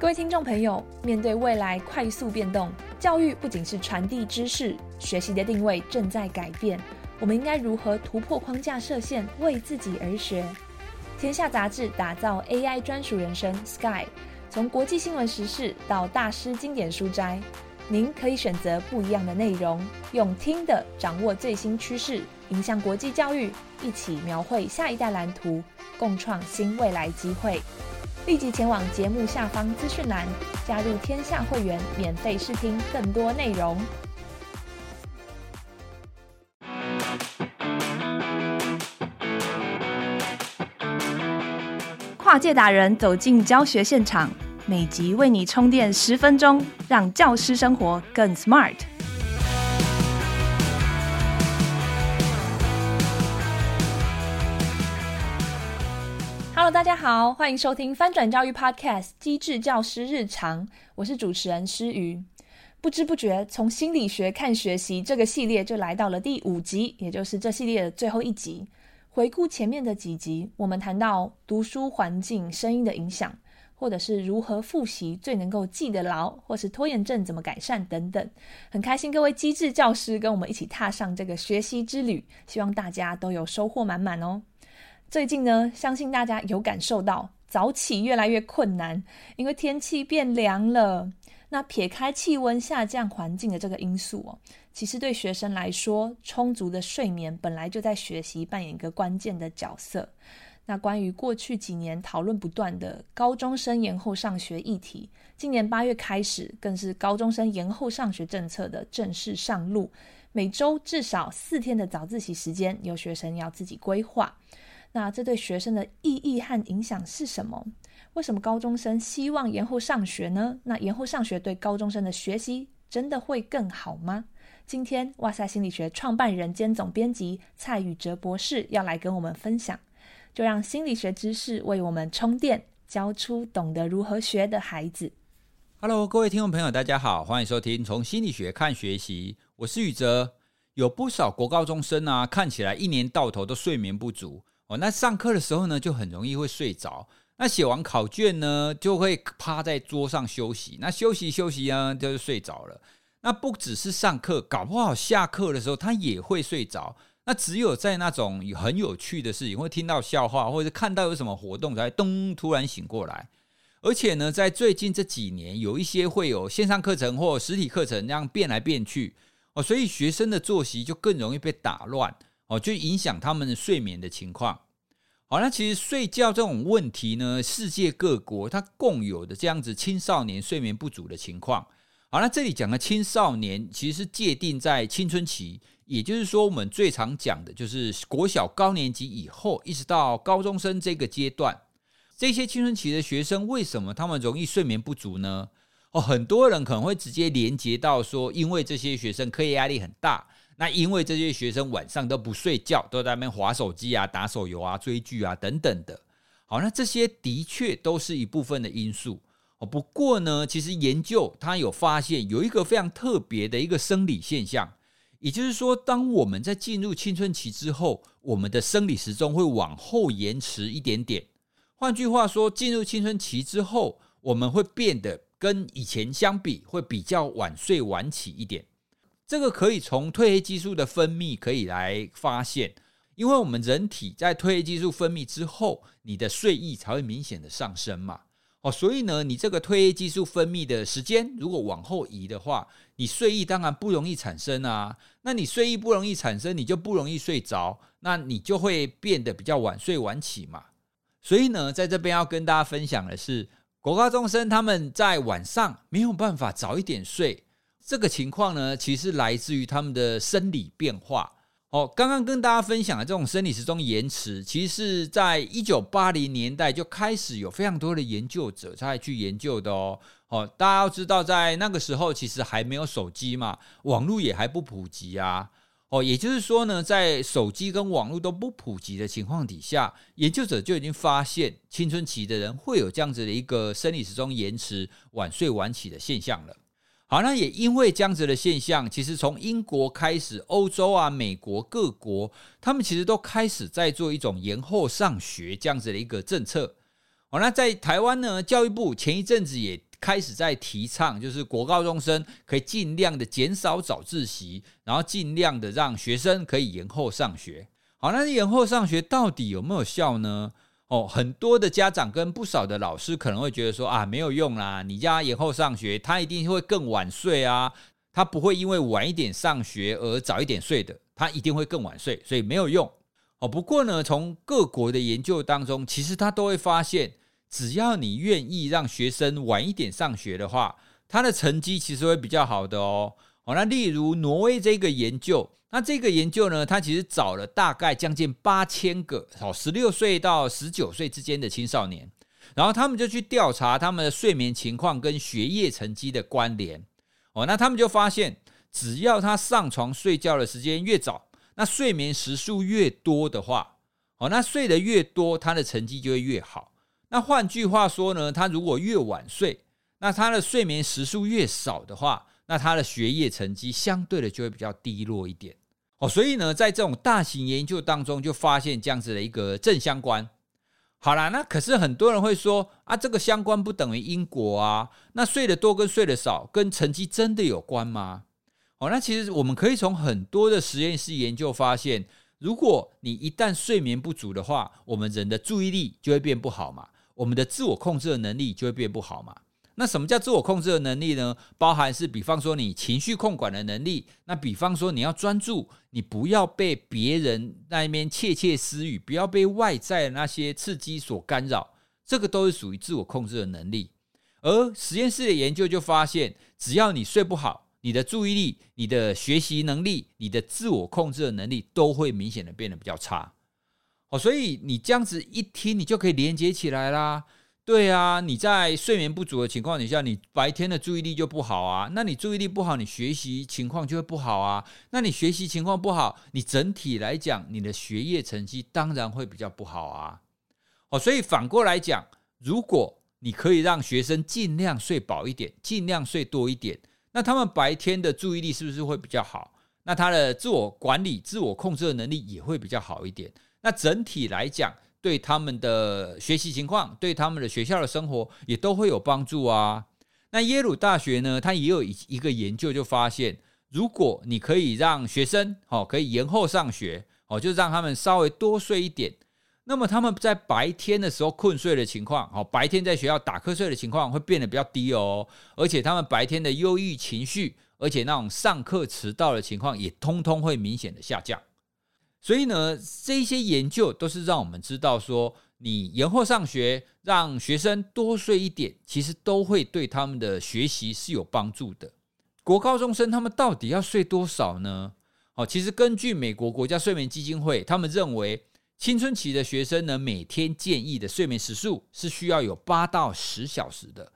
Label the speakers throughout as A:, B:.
A: 各位听众朋友，面对未来快速变动，教育不仅是传递知识，学习的定位正在改变。我们应该如何突破框架设限，为自己而学？天下杂志打造 AI 专属人生 Sky，从国际新闻时事到大师经典书斋，您可以选择不一样的内容，用听的掌握最新趋势，迎向国际教育，一起描绘下一代蓝图，共创新未来机会。立即前往节目下方资讯栏，加入天下会员，免费试听更多内容。跨界达人走进教学现场，每集为你充电十分钟，让教师生活更 smart。大家好，欢迎收听翻转教育 Podcast《机智教师日常》，我是主持人诗瑜。不知不觉，从心理学看学习这个系列就来到了第五集，也就是这系列的最后一集。回顾前面的几集，我们谈到读书环境、声音的影响，或者是如何复习最能够记得牢，或是拖延症怎么改善等等。很开心各位机智教师跟我们一起踏上这个学习之旅，希望大家都有收获满满哦。最近呢，相信大家有感受到早起越来越困难，因为天气变凉了。那撇开气温下降环境的这个因素哦，其实对学生来说，充足的睡眠本来就在学习扮演一个关键的角色。那关于过去几年讨论不断的高中生延后上学议题，今年八月开始，更是高中生延后上学政策的正式上路，每周至少四天的早自习时间，由学生要自己规划。那这对学生的意义和影响是什么？为什么高中生希望延后上学呢？那延后上学对高中生的学习真的会更好吗？今天，哇塞心理学创办人兼总编辑蔡宇哲博士要来跟我们分享，就让心理学知识为我们充电，教出懂得如何学的孩子。
B: Hello，各位听众朋友，大家好，欢迎收听从心理学看学习，我是宇哲。有不少国高中生啊，看起来一年到头都睡眠不足。哦，那上课的时候呢，就很容易会睡着。那写完考卷呢，就会趴在桌上休息。那休息休息啊，就是睡着了。那不只是上课，搞不好下课的时候他也会睡着。那只有在那种很有趣的事情，会听到笑话，或者是看到有什么活动，才咚突然醒过来。而且呢，在最近这几年，有一些会有线上课程或实体课程，这样变来变去哦，所以学生的作息就更容易被打乱。哦，就影响他们的睡眠的情况。好，那其实睡觉这种问题呢，世界各国它共有的这样子青少年睡眠不足的情况。好，那这里讲的青少年其实是界定在青春期，也就是说，我们最常讲的就是国小高年级以后，一直到高中生这个阶段。这些青春期的学生为什么他们容易睡眠不足呢？哦，很多人可能会直接连接到说，因为这些学生课业压力很大。那因为这些学生晚上都不睡觉，都在那边划手机啊、打手游啊、追剧啊等等的。好，那这些的确都是一部分的因素哦。不过呢，其实研究它有发现有一个非常特别的一个生理现象，也就是说，当我们在进入青春期之后，我们的生理时钟会往后延迟一点点。换句话说，进入青春期之后，我们会变得跟以前相比，会比较晚睡晚起一点。这个可以从褪黑激素的分泌可以来发现，因为我们人体在褪黑激素分泌之后，你的睡意才会明显的上升嘛。哦，所以呢，你这个褪黑激素分泌的时间如果往后移的话，你睡意当然不容易产生啊。那你睡意不容易产生，你就不容易睡着，那你就会变得比较晚睡晚起嘛。所以呢，在这边要跟大家分享的是，国高中生他们在晚上没有办法早一点睡。这个情况呢，其实来自于他们的生理变化。哦，刚刚跟大家分享的这种生理时钟延迟，其实在一九八零年代就开始有非常多的研究者在去研究的哦。哦，大家要知道，在那个时候其实还没有手机嘛，网络也还不普及啊。哦，也就是说呢，在手机跟网络都不普及的情况底下，研究者就已经发现青春期的人会有这样子的一个生理时钟延迟、晚睡晚起的现象了。好，那也因为这样子的现象，其实从英国开始，欧洲啊、美国各国，他们其实都开始在做一种延后上学这样子的一个政策。好，那在台湾呢，教育部前一阵子也开始在提倡，就是国高中生可以尽量的减少早自习，然后尽量的让学生可以延后上学。好，那延后上学到底有没有效呢？哦，很多的家长跟不少的老师可能会觉得说啊，没有用啦，你家延后上学，他一定会更晚睡啊，他不会因为晚一点上学而早一点睡的，他一定会更晚睡，所以没有用。哦，不过呢，从各国的研究当中，其实他都会发现，只要你愿意让学生晚一点上学的话，他的成绩其实会比较好的哦。哦，那例如挪威这个研究，那这个研究呢，他其实找了大概将近八千个哦，十六岁到十九岁之间的青少年，然后他们就去调查他们的睡眠情况跟学业成绩的关联。哦，那他们就发现，只要他上床睡觉的时间越早，那睡眠时数越多的话，哦，那睡得越多，他的成绩就会越好。那换句话说呢，他如果越晚睡，那他的睡眠时数越少的话，那他的学业成绩相对的就会比较低落一点。哦，所以呢，在这种大型研究当中，就发现这样子的一个正相关。好啦，那可是很多人会说啊，这个相关不等于因果啊。那睡得多跟睡得少跟成绩真的有关吗？哦，那其实我们可以从很多的实验室研究发现，如果你一旦睡眠不足的话，我们人的注意力就会变不好嘛，我们的自我控制的能力就会变不好嘛。那什么叫自我控制的能力呢？包含是比方说你情绪控管的能力，那比方说你要专注，你不要被别人那一边窃窃私语，不要被外在的那些刺激所干扰，这个都是属于自我控制的能力。而实验室的研究就发现，只要你睡不好，你的注意力、你的学习能力、你的自我控制的能力都会明显的变得比较差。哦，所以你这样子一听，你就可以连接起来啦。对啊，你在睡眠不足的情况底下，你白天的注意力就不好啊。那你注意力不好，你学习情况就会不好啊。那你学习情况不好，你整体来讲，你的学业成绩当然会比较不好啊。哦，所以反过来讲，如果你可以让学生尽量睡饱一点，尽量睡多一点。那他们白天的注意力是不是会比较好？那他的自我管理、自我控制的能力也会比较好一点。那整体来讲，对他们的学习情况、对他们的学校的生活也都会有帮助啊。那耶鲁大学呢，它也有一一个研究就发现，如果你可以让学生哦可以延后上学哦，就让他们稍微多睡一点。那么他们在白天的时候困睡的情况，好，白天在学校打瞌睡的情况会变得比较低哦，而且他们白天的忧郁情绪，而且那种上课迟到的情况也通通会明显的下降。所以呢，这些研究都是让我们知道说，你延后上学，让学生多睡一点，其实都会对他们的学习是有帮助的。国高中生他们到底要睡多少呢？好，其实根据美国国家睡眠基金会，他们认为。青春期的学生呢，每天建议的睡眠时数是需要有八到十小时的，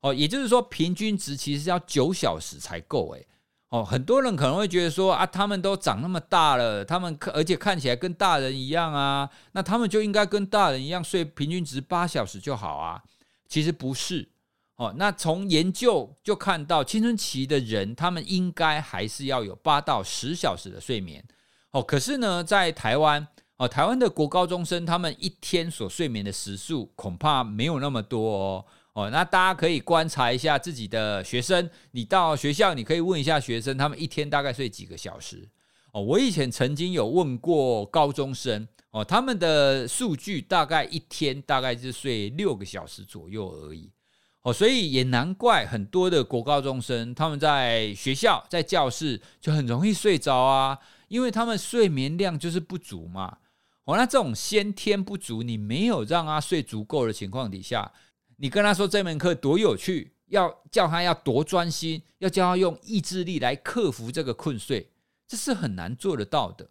B: 哦，也就是说平均值其实是要九小时才够，诶，哦，很多人可能会觉得说啊，他们都长那么大了，他们而且看起来跟大人一样啊，那他们就应该跟大人一样睡平均值八小时就好啊，其实不是，哦，那从研究就看到青春期的人，他们应该还是要有八到十小时的睡眠，哦，可是呢，在台湾。哦，台湾的国高中生，他们一天所睡眠的时数恐怕没有那么多哦。哦，那大家可以观察一下自己的学生，你到学校，你可以问一下学生，他们一天大概睡几个小时？哦，我以前曾经有问过高中生，哦，他们的数据大概一天大概是睡六个小时左右而已。哦，所以也难怪很多的国高中生，他们在学校在教室就很容易睡着啊，因为他们睡眠量就是不足嘛。哦，那这种先天不足，你没有让他睡足够的情况底下，你跟他说这门课多有趣，要叫他要多专心，要叫他用意志力来克服这个困睡，这是很难做得到的。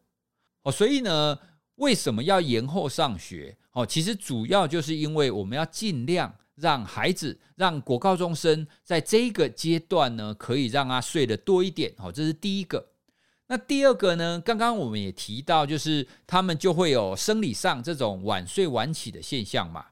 B: 哦，所以呢，为什么要延后上学？哦，其实主要就是因为我们要尽量让孩子，让国高中生在这个阶段呢，可以让他睡得多一点。哦，这是第一个。那第二个呢？刚刚我们也提到，就是他们就会有生理上这种晚睡晚起的现象嘛。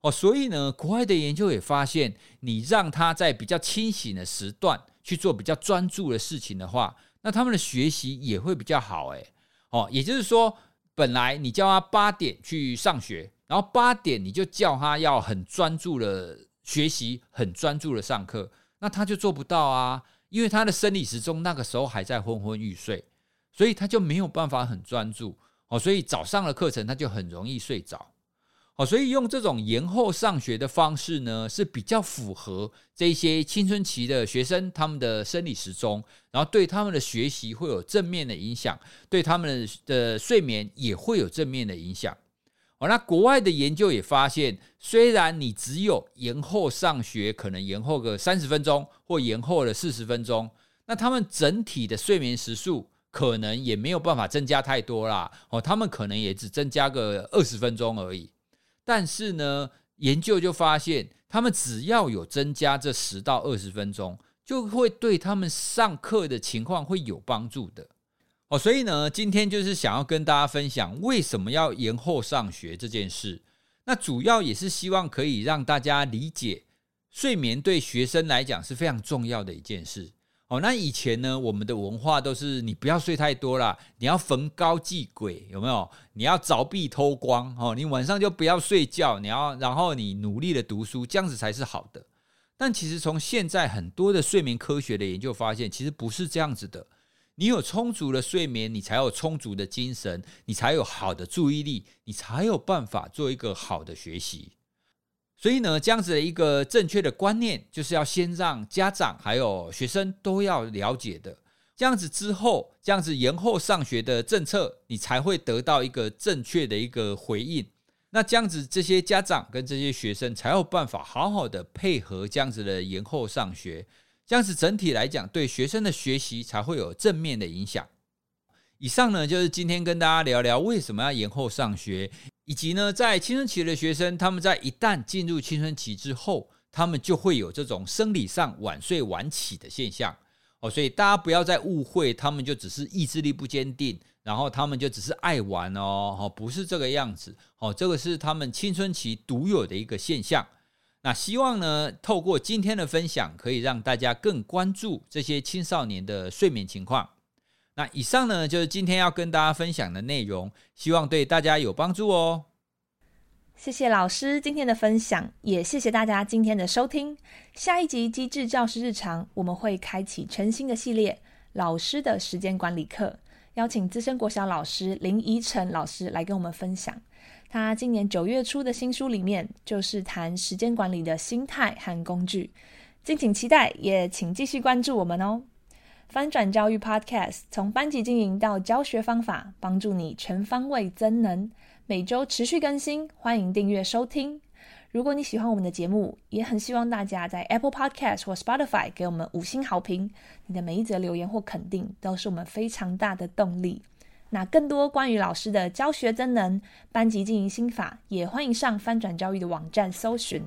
B: 哦，所以呢，国外的研究也发现，你让他在比较清醒的时段去做比较专注的事情的话，那他们的学习也会比较好。诶，哦，也就是说，本来你叫他八点去上学，然后八点你就叫他要很专注的学习很专注的上课，那他就做不到啊，因为他的生理时钟那个时候还在昏昏欲睡，所以他就没有办法很专注哦，所以早上的课程他就很容易睡着。哦，所以用这种延后上学的方式呢，是比较符合这些青春期的学生他们的生理时钟，然后对他们的学习会有正面的影响，对他们的睡眠也会有正面的影响。哦，那国外的研究也发现，虽然你只有延后上学，可能延后个三十分钟或延后了四十分钟，那他们整体的睡眠时数可能也没有办法增加太多啦。哦，他们可能也只增加个二十分钟而已。但是呢，研究就发现，他们只要有增加这十到二十分钟，就会对他们上课的情况会有帮助的。哦，所以呢，今天就是想要跟大家分享为什么要延后上学这件事。那主要也是希望可以让大家理解，睡眠对学生来讲是非常重要的一件事。哦，那以前呢，我们的文化都是你不要睡太多啦，你要逢高继鬼，有没有？你要凿壁偷光哦，你晚上就不要睡觉，你要然后你努力的读书，这样子才是好的。但其实从现在很多的睡眠科学的研究发现，其实不是这样子的。你有充足的睡眠，你才有充足的精神，你才有好的注意力，你才有办法做一个好的学习。所以呢，这样子的一个正确的观念，就是要先让家长还有学生都要了解的。这样子之后，这样子延后上学的政策，你才会得到一个正确的一个回应。那这样子，这些家长跟这些学生才有办法好好的配合这样子的延后上学。这样子整体来讲，对学生的学习才会有正面的影响。以上呢，就是今天跟大家聊聊为什么要延后上学。以及呢，在青春期的学生，他们在一旦进入青春期之后，他们就会有这种生理上晚睡晚起的现象哦，所以大家不要再误会，他们就只是意志力不坚定，然后他们就只是爱玩哦，哦，不是这个样子哦，这个是他们青春期独有的一个现象。那希望呢，透过今天的分享，可以让大家更关注这些青少年的睡眠情况。那以上呢，就是今天要跟大家分享的内容，希望对大家有帮助哦。
A: 谢谢老师今天的分享，也谢谢大家今天的收听。下一集《机智教师日常》，我们会开启全新的系列——老师的时间管理课，邀请资深国小老师林怡晨老师来跟我们分享。他今年九月出的新书里面，就是谈时间管理的心态和工具。敬请期待，也请继续关注我们哦。翻转教育 Podcast 从班级经营到教学方法，帮助你全方位增能。每周持续更新，欢迎订阅收听。如果你喜欢我们的节目，也很希望大家在 Apple Podcast 或 Spotify 给我们五星好评。你的每一则留言或肯定，都是我们非常大的动力。那更多关于老师的教学增能、班级经营心法，也欢迎上翻转教育的网站搜寻。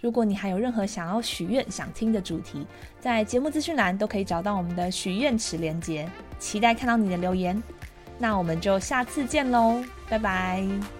A: 如果你还有任何想要许愿、想听的主题，在节目资讯栏都可以找到我们的许愿池连接，期待看到你的留言。那我们就下次见喽，拜拜。